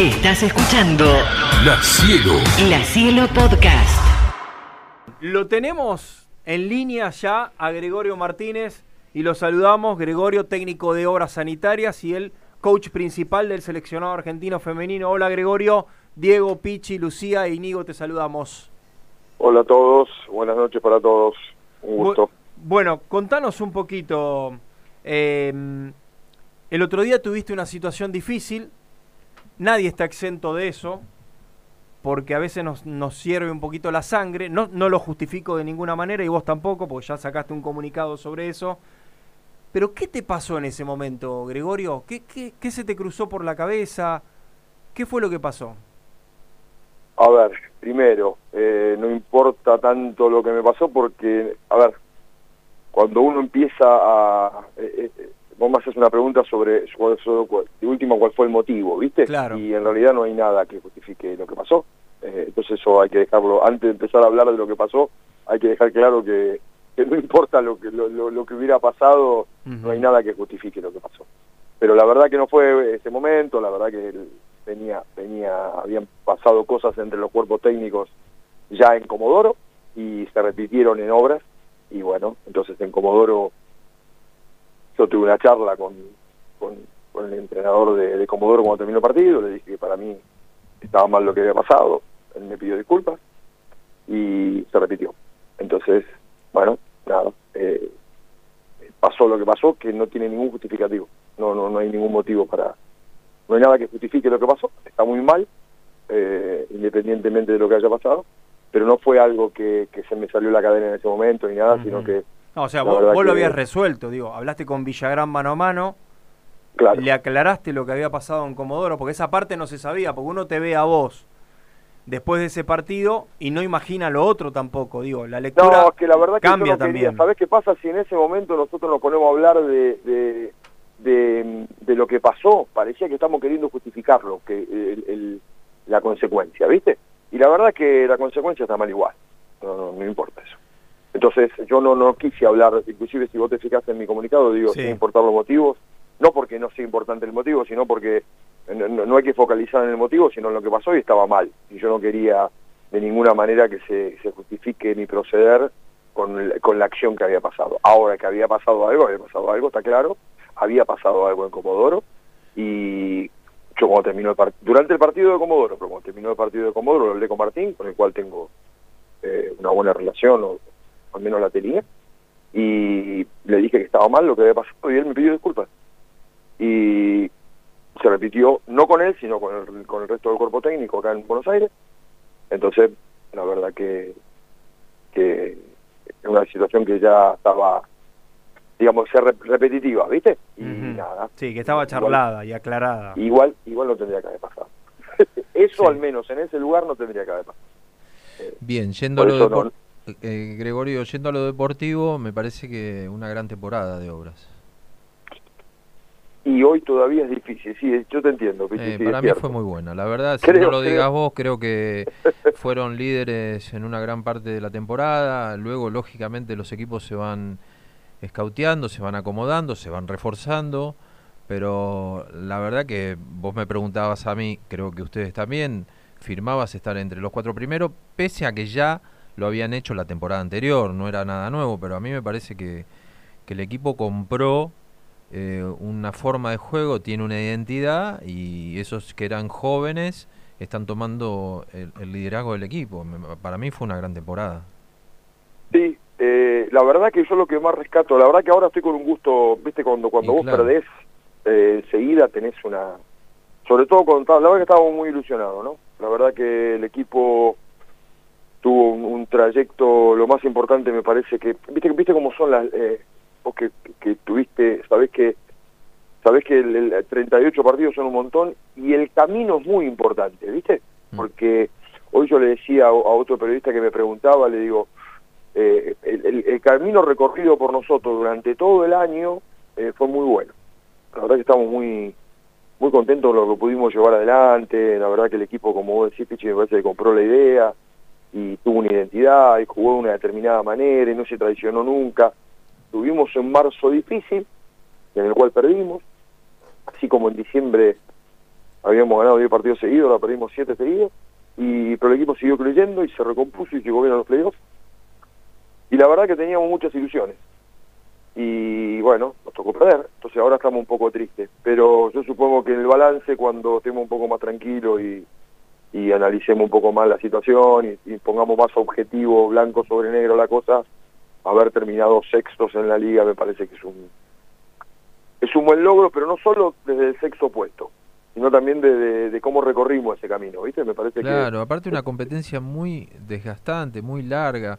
Estás escuchando La Cielo. La Cielo Podcast. Lo tenemos en línea ya a Gregorio Martínez y lo saludamos, Gregorio, técnico de obras sanitarias y el coach principal del seleccionado argentino femenino. Hola Gregorio, Diego, Pichi, Lucía e Inigo, te saludamos. Hola a todos, buenas noches para todos, un gusto. Bu- bueno, contanos un poquito. eh, el otro día tuviste una situación difícil, nadie está exento de eso, porque a veces nos, nos sirve un poquito la sangre, no, no lo justifico de ninguna manera y vos tampoco, porque ya sacaste un comunicado sobre eso. Pero ¿qué te pasó en ese momento, Gregorio? ¿Qué, qué, qué se te cruzó por la cabeza? ¿Qué fue lo que pasó? A ver, primero, eh, no importa tanto lo que me pasó porque, a ver, cuando uno empieza a... eh, eh, vos me haces una pregunta sobre, sobre, de último, cuál fue el motivo, ¿viste? Claro. Y en realidad no hay nada que justifique lo que pasó. Eh, entonces eso hay que dejarlo, antes de empezar a hablar de lo que pasó, hay que dejar claro que, que no importa lo que, lo, lo- lo que hubiera pasado, no hay nada que justifique lo que pasó. Pero la verdad que no fue ese momento, la verdad que venía, venía, habían pasado cosas entre los cuerpos técnicos ya en Comodoro y se repitieron en obras y bueno, entonces en Comodoro yo tuve una charla con, con, con el entrenador de, de Comodoro cuando terminó el partido, le dije que para mí estaba mal lo que había pasado, él me pidió disculpas y se repitió. Entonces, bueno, nada, eh, pasó lo que pasó, que no tiene ningún justificativo, no, no, no hay ningún motivo para, no hay nada que justifique lo que pasó, está muy mal, eh, independientemente de lo que haya pasado, pero no fue algo que, que se me salió la cadena en ese momento ni nada, sino que, No, o sea, vos, vos lo habías resuelto, digo, hablaste con Villagrán mano a mano, claro, le aclaraste lo que había pasado en Comodoro, porque esa parte no se sabía, porque uno te ve a vos después de ese partido y no imagina lo otro tampoco, digo, la lectura No, es que la verdad que cambia quería. también. ¿Sabés qué pasa si en ese momento nosotros nos ponemos a hablar de, de, de, de lo que pasó? Parecía que estamos queriendo justificarlo, que el- el- la consecuencia, ¿viste? Y la verdad que la consecuencia está mal igual. No, no, no importa eso. Entonces yo no, no quise hablar, inclusive si vos te fijaste en mi comunicado, digo, Sí. sin importar los motivos, no porque no sea importante el motivo, sino porque no, no- hay que focalizar en el motivo, sino en lo que pasó y estaba mal. Y yo no quería de ninguna manera que se, se justifique mi proceder con, el- con la acción que había pasado. Ahora que había pasado algo, había pasado algo, está claro, había pasado algo en Comodoro y yo cuando terminó el partido, durante el partido de Comodoro, pero cuando terminó el partido de Comodoro lo hablé con Martín, con el cual tengo eh, una buena relación, o al menos la tenía, y le dije que estaba mal lo que había pasado y él me pidió disculpas. Y se repitió, no con él, sino con el, con el resto del cuerpo técnico acá en Buenos Aires. Entonces, la verdad que, que es una situación que ya estaba, digamos, ser re- repetitiva, ¿viste? Y nada. Sí, que estaba Igual- charlada y aclarada. Igual, igual no tendría que haber pasado. Eso Sí. al menos en ese lugar no tendría que haber pasado. Bien, yendo a lo no- eh, Gregorio, yendo a lo deportivo, me parece que una gran temporada de obras. Y hoy todavía es difícil, sí, yo te entiendo. Eh, sí, para mí cierto. fue muy buena. La verdad, si no lo digas vos, creo que fueron líderes en una gran parte de la temporada. Luego, lógicamente, los equipos se van escauteando, se van acomodando, se van reforzando. Pero la verdad que vos me preguntabas a mí, creo que ustedes también, firmabas estar entre los cuatro primeros, pese a que ya lo habían hecho la temporada anterior, no era nada nuevo, pero a mí me parece que, que el equipo compró eh, una forma de juego, tiene una identidad y esos que eran jóvenes están tomando el, el liderazgo del equipo. Para mí fue una gran temporada. Sí, eh, la verdad que yo lo que más rescato, la verdad que ahora estoy con un gusto, viste, cuando cuando Y vos claro. perdés, eh, enseguida tenés una... Sobre todo cuando la verdad que estábamos muy ilusionados, ¿no? La verdad que el equipo tuvo un, un trayecto, lo más importante me parece que, viste, viste cómo son las... Eh, vos que, que tuviste, sabés que sabés que el, el 38 partidos son un montón y el camino es muy importante, ¿viste? Mm. Porque hoy yo le decía a, a otro periodista que me preguntaba, le digo, eh, el, el- el camino recorrido por nosotros durante todo el año eh, fue muy bueno. La verdad que estamos muy muy contentos con lo que pudimos llevar adelante, la verdad que el equipo, como vos decís, Pichi, me parece que compró la idea y tuvo una identidad y jugó de una determinada manera y no se traicionó nunca. Tuvimos un marzo difícil, en el cual perdimos, así como en diciembre habíamos ganado 10 partidos seguidos, la perdimos 7 seguidos, y, pero el equipo siguió creyendo y se recompuso y llegó bien a los playoffs. Y la verdad que teníamos muchas ilusiones. Y bueno, nos tocó perder, entonces ahora estamos un poco tristes. Pero yo supongo que el balance, cuando estemos un poco más tranquilos y, y analicemos un poco más la situación y, y pongamos más objetivo, blanco sobre negro la cosa, haber terminado sextos en la liga me parece que es un es un buen logro, pero no solo desde el sexto puesto, sino también de, de, de cómo recorrimos ese camino, ¿viste? Me parece Claro, que... aparte una competencia muy desgastante, muy larga.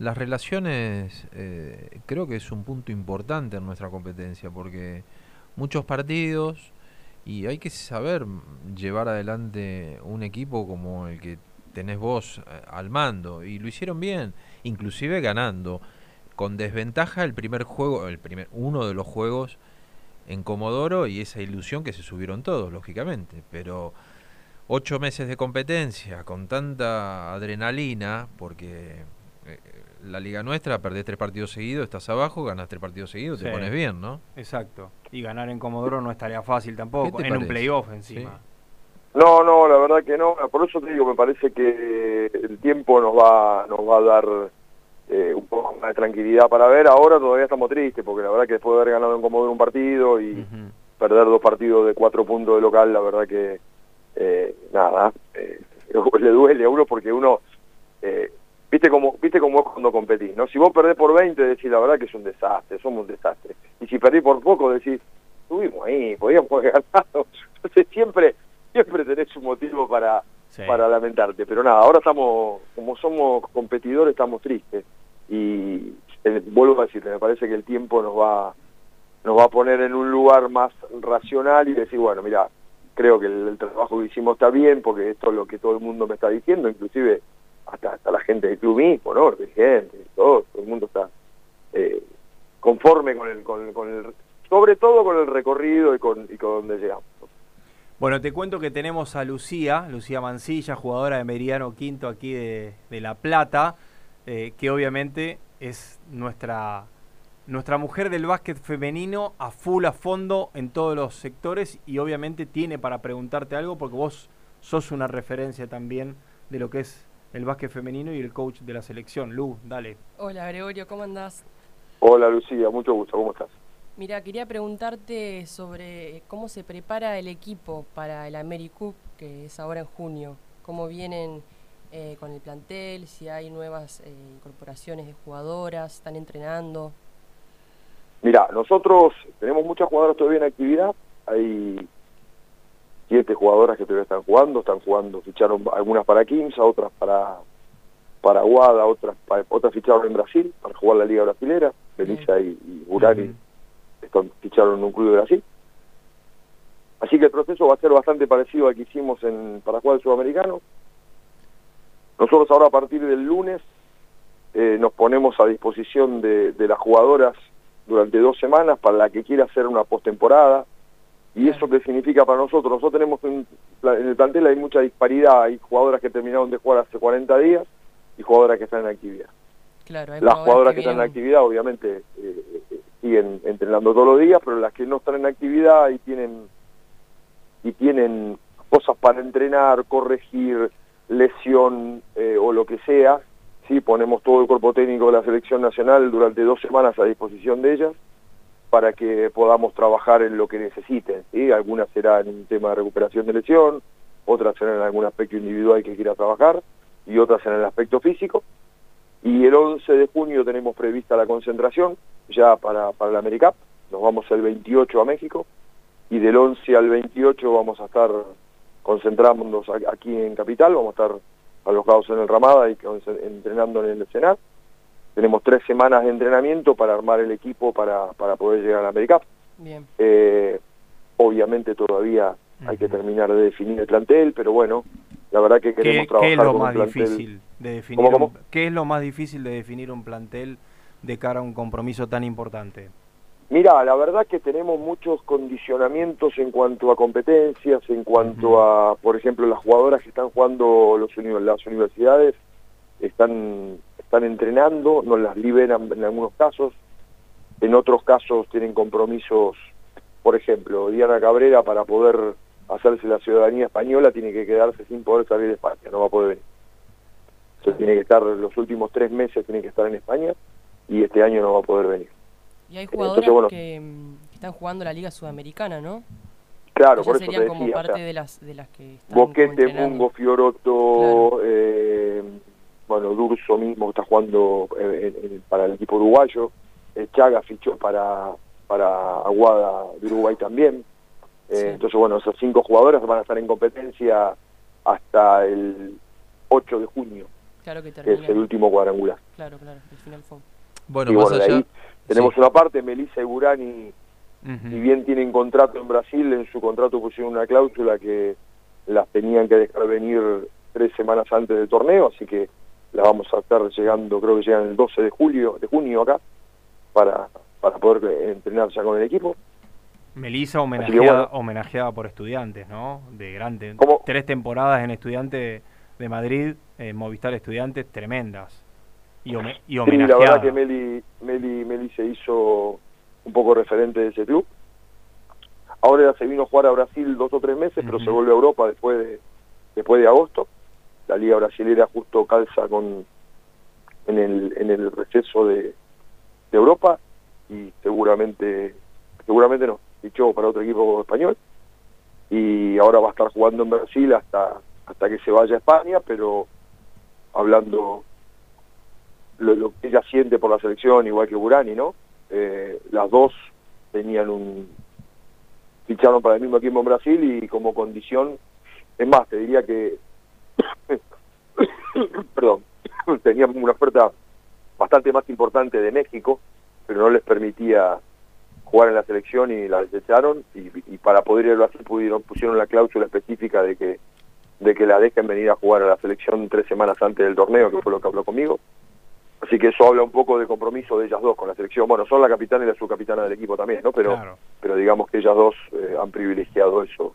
Las relaciones eh, creo que es un punto importante en nuestra competencia porque muchos partidos y hay que saber llevar adelante un equipo como el que tenés vos eh, al mando y lo hicieron bien, inclusive ganando. Con desventaja el primer juego, el primer uno de los juegos en Comodoro y esa ilusión que se subieron todos, lógicamente, pero ocho meses de competencia con tanta adrenalina, porque la liga nuestra, perdés tres partidos seguidos, estás abajo, ganas tres partidos seguidos, te pones bien, ¿no? Exacto. Y ganar en Comodoro no es tarea fácil ¿Qué tampoco, en un parece? playoff encima. No, no, la verdad que no. Por eso te digo, me parece que el tiempo nos va, nos va a dar eh, un poco más de tranquilidad para ver. Ahora todavía estamos tristes, porque la verdad que después de haber ganado en Comodoro un partido y perder dos partidos de cuatro puntos de local, la verdad que eh, nada, eh, le duele a uno porque uno, eh, viste cómo viste cómo es cuando competís, ¿no? Si vos perdés por 20, decís la verdad que es un desastre, somos un desastre. Y si perdís por poco, decís, estuvimos ahí, podíamos haber ganado. Entonces siempre, siempre tenés un motivo para, Sí. para lamentarte. Pero nada, ahora estamos, como somos competidores, estamos tristes. Y eh, vuelvo a decirte, me parece que el tiempo nos va nos va a poner en un lugar más racional y decir, bueno, mira, creo que el, el trabajo que hicimos está bien, porque esto es lo que todo el mundo me está diciendo, inclusive hasta, hasta la gente del club mismo, ¿no? Los dirigentes, todo, el mundo está eh, conforme con el, con, el- con el, sobre todo con el recorrido y con, y con donde llegamos. Bueno, te cuento que tenemos a Lucía, Lucía Mancilla, jugadora de Meridiano Quinto aquí de, de La Plata, eh, que obviamente es nuestra, nuestra mujer del básquet femenino a full, a fondo en todos los sectores y obviamente tiene para preguntarte algo porque vos sos una referencia también de lo que es el básquet femenino y el coach de la selección. Lu, dale. Hola Gregorio, ¿cómo andás? Hola Lucía, mucho gusto, ¿cómo estás? Mira, quería preguntarte sobre cómo se prepara el equipo para el AmeriCup, que es ahora en junio. ¿Cómo vienen eh, con el plantel? Si hay nuevas eh, incorporaciones de jugadoras, están entrenando. Mira, nosotros tenemos muchas jugadoras todavía en actividad. Hay siete jugadoras que todavía están jugando. Están jugando, ficharon algunas para Quimsa, otras para para Guada, otras pa- otras ficharon en Brasil para jugar la Liga Brasilera. Belisa y, y Urani Ujú. están- ficharon en un club de Brasil. Así que el proceso va a ser bastante parecido al que hicimos en para jugar el Sudamericano. Nosotros ahora a partir del lunes eh, nos ponemos a disposición de, de las jugadoras durante dos semanas para la que quiera hacer una postemporada. ¿Y eso qué significa para nosotros? Nosotros tenemos un, en el plantel hay mucha disparidad, hay jugadoras que terminaron de jugar hace 40 días y jugadoras que están en actividad. Claro, hay Las jugadoras que están en actividad obviamente eh, eh, siguen entrenando todos los días, pero las que no están en actividad y tienen y tienen cosas para entrenar, corregir, lesión eh, o lo que sea, sí ponemos todo el cuerpo técnico de la selección nacional durante dos semanas a disposición de ellas para que podamos trabajar en lo que necesiten. ¿sí? Algunas serán en tema de recuperación de lesión, otras serán en algún aspecto individual que quiera trabajar y otras en el aspecto físico. Y el 11 de junio tenemos prevista la concentración ya para, para la AmeriCup. Nos vamos el 28 a México y del 11 al 28 vamos a estar concentrándonos aquí en Capital, vamos a estar alojados en el Ramada y entrenando en el Senat. Tenemos tres semanas de entrenamiento para armar el equipo para, para poder llegar a la AmeriCup. Bien, Eh, obviamente todavía hay que terminar de definir el plantel, pero bueno, la verdad que queremos ¿Qué, trabajar qué es lo con un más plantel. difícil de definir? ¿Cómo, cómo? un- ¿Qué es lo más difícil de definir un plantel de cara a un compromiso tan importante? Mira, la verdad que tenemos muchos condicionamientos en cuanto a competencias, en cuanto a, por ejemplo, las jugadoras que están jugando los las universidades están están entrenando, nos las liberan en algunos casos, en otros casos tienen compromisos, por ejemplo, Diana Cabrera para poder hacerse la ciudadanía española, tiene que quedarse sin poder salir de España, no va a poder venir. Entonces tiene que estar, los últimos tres meses tiene que estar en España y este año no va a poder venir. Y hay Entonces, jugadores bueno. que, que están jugando la Liga Sudamericana, ¿no? Claro, por eso te serían como decía, o parte sea, de las de las que están como Boquete. Mungo, Fioroto, eh, bueno, Durso mismo está jugando eh, en- en- para el equipo uruguayo, eh, Chaga fichó para, para Aguada de Uruguay también. Eh, Sí. Entonces, bueno, esos cinco jugadores van a estar en competencia hasta el 8 de junio, Claro que que termina. es el último cuadrangular. Claro, claro, el final fue. Bueno, y bueno, allá. ahí tenemos sí. una parte, Melissa y Burani Ujú. si bien tienen contrato en Brasil, en su contrato pusieron una cláusula que las tenían que dejar venir tres semanas antes del torneo, así que las vamos a estar llegando, creo que llegan el 12 de julio, de junio acá, para, para poder eh, entrenar ya con el equipo. Melissa homenajeada, bueno. homenajeada por estudiantes, ¿no? De grande. ¿Cómo? Tres temporadas en Estudiante de Madrid, en Movistar Estudiantes, tremendas. Y, home- y Sí, la homenajeada. verdad que Meli, Meli, Meli se hizo un poco referente de ese club. Ahora se vino a jugar a Brasil dos o tres meses, pero se volvió a Europa después de, después de agosto. La liga brasilera justo calza con en el, en el receso de, de Europa y seguramente, seguramente no, fichó para otro equipo español y ahora va a estar jugando en Brasil hasta, hasta que se vaya a España, pero hablando lo, lo que ella siente por la selección, igual que Burani, ¿no? Eh, las dos tenían un ficharon para el mismo equipo en Brasil y como condición, es más, te diría que perdón, tenían una oferta bastante más importante de México, pero no les permitía jugar en la selección y la desecharon y, y para poder ir a Brasil pudieron pusieron la cláusula específica de que de que la dejen venir a jugar a la selección tres semanas antes del torneo, que fue lo que habló conmigo. Así que eso habla un poco de compromiso de ellas dos con la selección. Bueno, son la capitana y la subcapitana del equipo también, ¿no? Pero, Claro. pero digamos que ellas dos eh, han privilegiado eso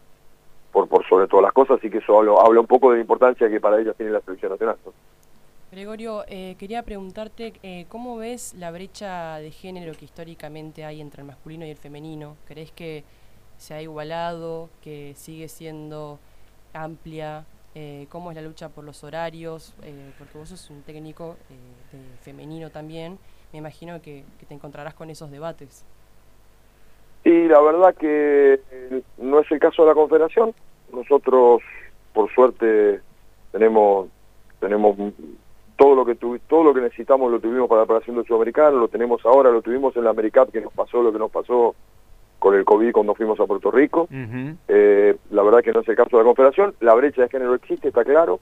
por, sobre todas las cosas, así que eso habla, habla un poco de la importancia que para ellas tiene la selección nacional. Gregorio, eh, quería preguntarte eh, cómo ves la brecha de género que históricamente hay entre el masculino y el femenino. ¿Crees que se ha igualado, que sigue siendo amplia? Eh, ¿Cómo es la lucha por los horarios? Eh, porque vos sos un técnico eh, de femenino también. Me imagino que te encontrarás con esos debates. Y la verdad que no es el caso de la Confederación. Nosotros, por suerte, tenemos tenemos todo lo que tuvi- todo lo que necesitamos lo tuvimos para la operación del sudamericano, lo tenemos ahora, lo tuvimos en la AmeriCup que nos pasó lo que nos pasó con el COVID cuando fuimos a Puerto Rico. Eh, la verdad que no es el caso de la Confederación. La brecha de género existe, está claro.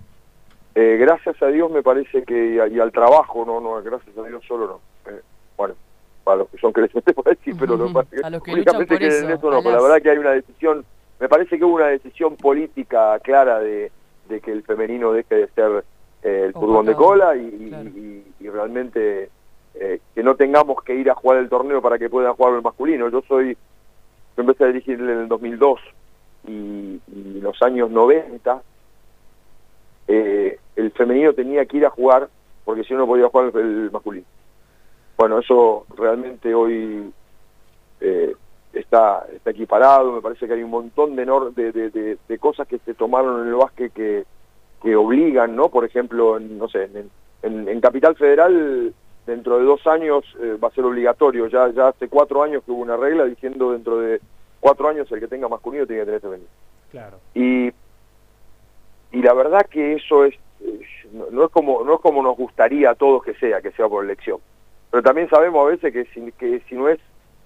Eh, gracias a Dios me parece que, y al trabajo, no, no, gracias a Dios solo no. Eh, bueno, para los que son creyentes por decir, pero lo que que A los que luchan por creen eso, en eso no, pero la las- verdad que hay una decisión, me parece que hubo una decisión política clara de, de que el femenino deje de ser eh, el fútbol de cola y, y- claro. y- y realmente eh, que no tengamos que ir a jugar el torneo para que puedan jugar el masculino. Yo soy, yo empecé a dirigir en el 2002 y, y en los años 90 eh, el femenino tenía que ir a jugar porque si no no podía jugar el, el masculino. Bueno, eso realmente hoy eh, está, está equiparado, me parece que hay un montón de, nor- de, de, de- de cosas que se tomaron en el básquet que, que obligan, ¿no? Por ejemplo, en, no sé, en, en- en Capital Federal dentro de dos años eh, va a ser obligatorio, ya, ya hace cuatro años que hubo una regla diciendo dentro de cuatro años el que tenga masculino tiene que tener femenino. Claro. Y, y la verdad que eso es, es- no, no es como no es como nos gustaría a todos que sea, que sea por elección. Pero también sabemos a veces que si, que si no es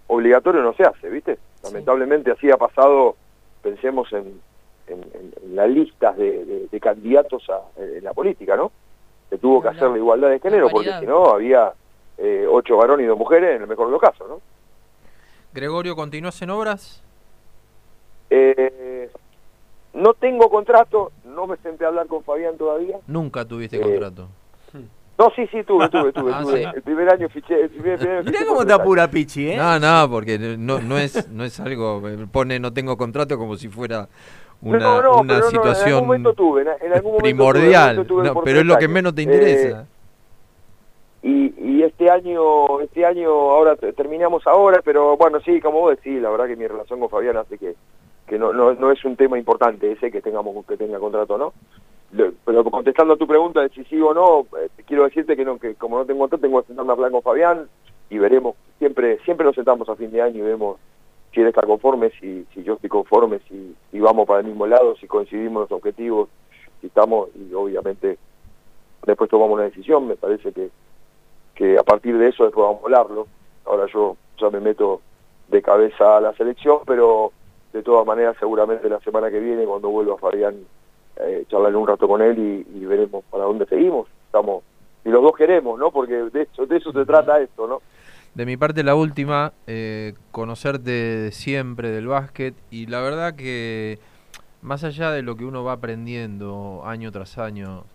obligatorio no se hace, ¿viste? Lamentablemente así ha pasado, pensemos en, en, las listas de, de- de candidatos a, en la política, ¿no? Se tuvo que hacer la igualdad de género porque si no había eh, ocho varones y dos mujeres en el mejor de los casos, ¿no? Gregorio, ¿continúas en obras? Eh, no tengo contrato, no me senté a hablar con Fabián todavía. Nunca tuviste Eh, contrato. No, sí, sí, tuve, tuve, tuve. Ah, tuve. sí. El primer año fiché. El primer, primer Mirá fiché cómo te apura Pichi, ¿eh? No, no, porque no, no es no es algo, eh, pone no tengo contrato como si fuera una, no, no, una pero no, en algún situación momento tuve, en, algún momento tuve, en algún primordial, momento tuve pero es lo que menos te Eh, interesa. y, y este año, este año ahora te- terminamos ahora, pero bueno, sí, como vos decís, la verdad que mi relación con Fabián hace que, que no, no, no es un tema importante ese que tengamos que tenga contrato no pero contestando a tu pregunta de si sí o no eh, quiero decirte que no que como no tengo contrato tengo que sentarme a hablar con Fabián y veremos siempre siempre nos sentamos a fin de año y vemos si él está conforme si, si yo estoy conforme si, si vamos para el mismo lado si coincidimos los objetivos si estamos y obviamente después tomamos una decisión me parece que que a partir de eso después vamos a hablarlo. Ahora yo ya me meto de cabeza a la selección pero de todas maneras seguramente la semana que viene cuando vuelva Fabián eh, charlaré un rato con él y, veremos para dónde seguimos. Estamos y los dos queremos no porque de eso de eso se trata esto no de mi parte la última eh, conocerte siempre del básquet y la verdad que más allá de lo que uno va aprendiendo año tras año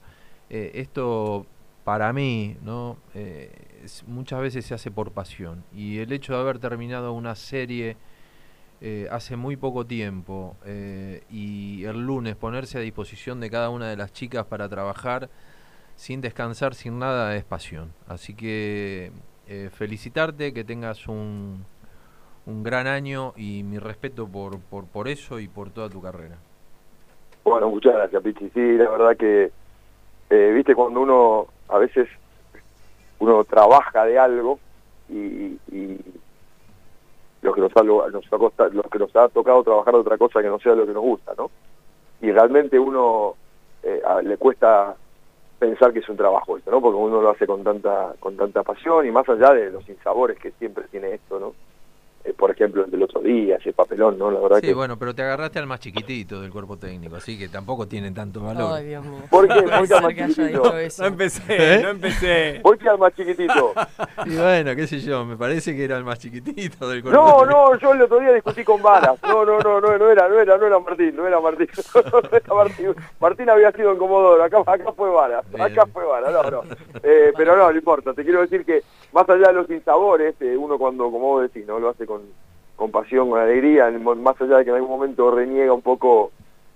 eh, esto para mí no eh, muchas veces se hace por pasión y el hecho de haber terminado una serie eh, hace muy poco tiempo eh, y el lunes ponerse a disposición de cada una de las chicas para trabajar sin descansar, sin nada, es pasión. Así que eh, felicitarte, que tengas un, un gran año y mi respeto por, por, por eso y por toda tu carrera. Bueno, muchas gracias, Pichi. Sí, la verdad que, viste, cuando uno a veces uno trabaja de algo y, y lo que nos ha, nos ha lo que nos ha tocado trabajar de otra cosa que no sea lo que nos gusta, ¿no? Y realmente uno eh, le cuesta pensar que es un trabajo esto, ¿no? Porque uno lo hace con tanta con tanta pasión y más allá de los insabores que siempre tiene esto, ¿no? Eh, por ejemplo, el del otro día, ese papelón, ¿no? La verdad sí, bueno, pero te agarraste al más chiquitito del cuerpo técnico, así que tampoco tiene tanto valor. Ay, Dios mío. ¿Por qué? ¿Por qué al más chiquitito? No empecé, ¿Eh? no empecé. ¿Por qué al más chiquitito? Y bueno, qué sé yo, me parece que era el más chiquitito del cuerpo No, no, yo el otro día discutí con Varas. No, no, no, no, no era, no era, no era Martín, no era Martín. No, era Martín. Martín había sido en Comodoro, acá, acá fue Varas, acá fue Varas, no, no. Eh, pero no, no importa, te quiero decir que más allá de los insabores, eh, uno cuando, como vos decís, ¿no? Lo hace con con pasión, con alegría, más allá de que en algún momento reniega un poco,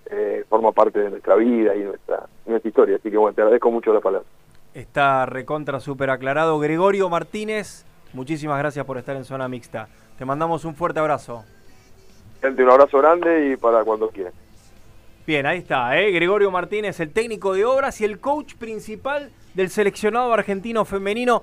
eh, forma parte de nuestra vida y nuestra, nuestra historia. Así que bueno, te agradezco mucho la palabra. Está recontra súper aclarado. Gregorio Martínez, muchísimas gracias por estar en Zona Mixta. Te mandamos un fuerte abrazo. Gente, un abrazo grande y para cuando quieras. Bien, ahí está, ¿eh? Gregorio Martínez, el técnico de obras y el coach principal del seleccionado argentino femenino.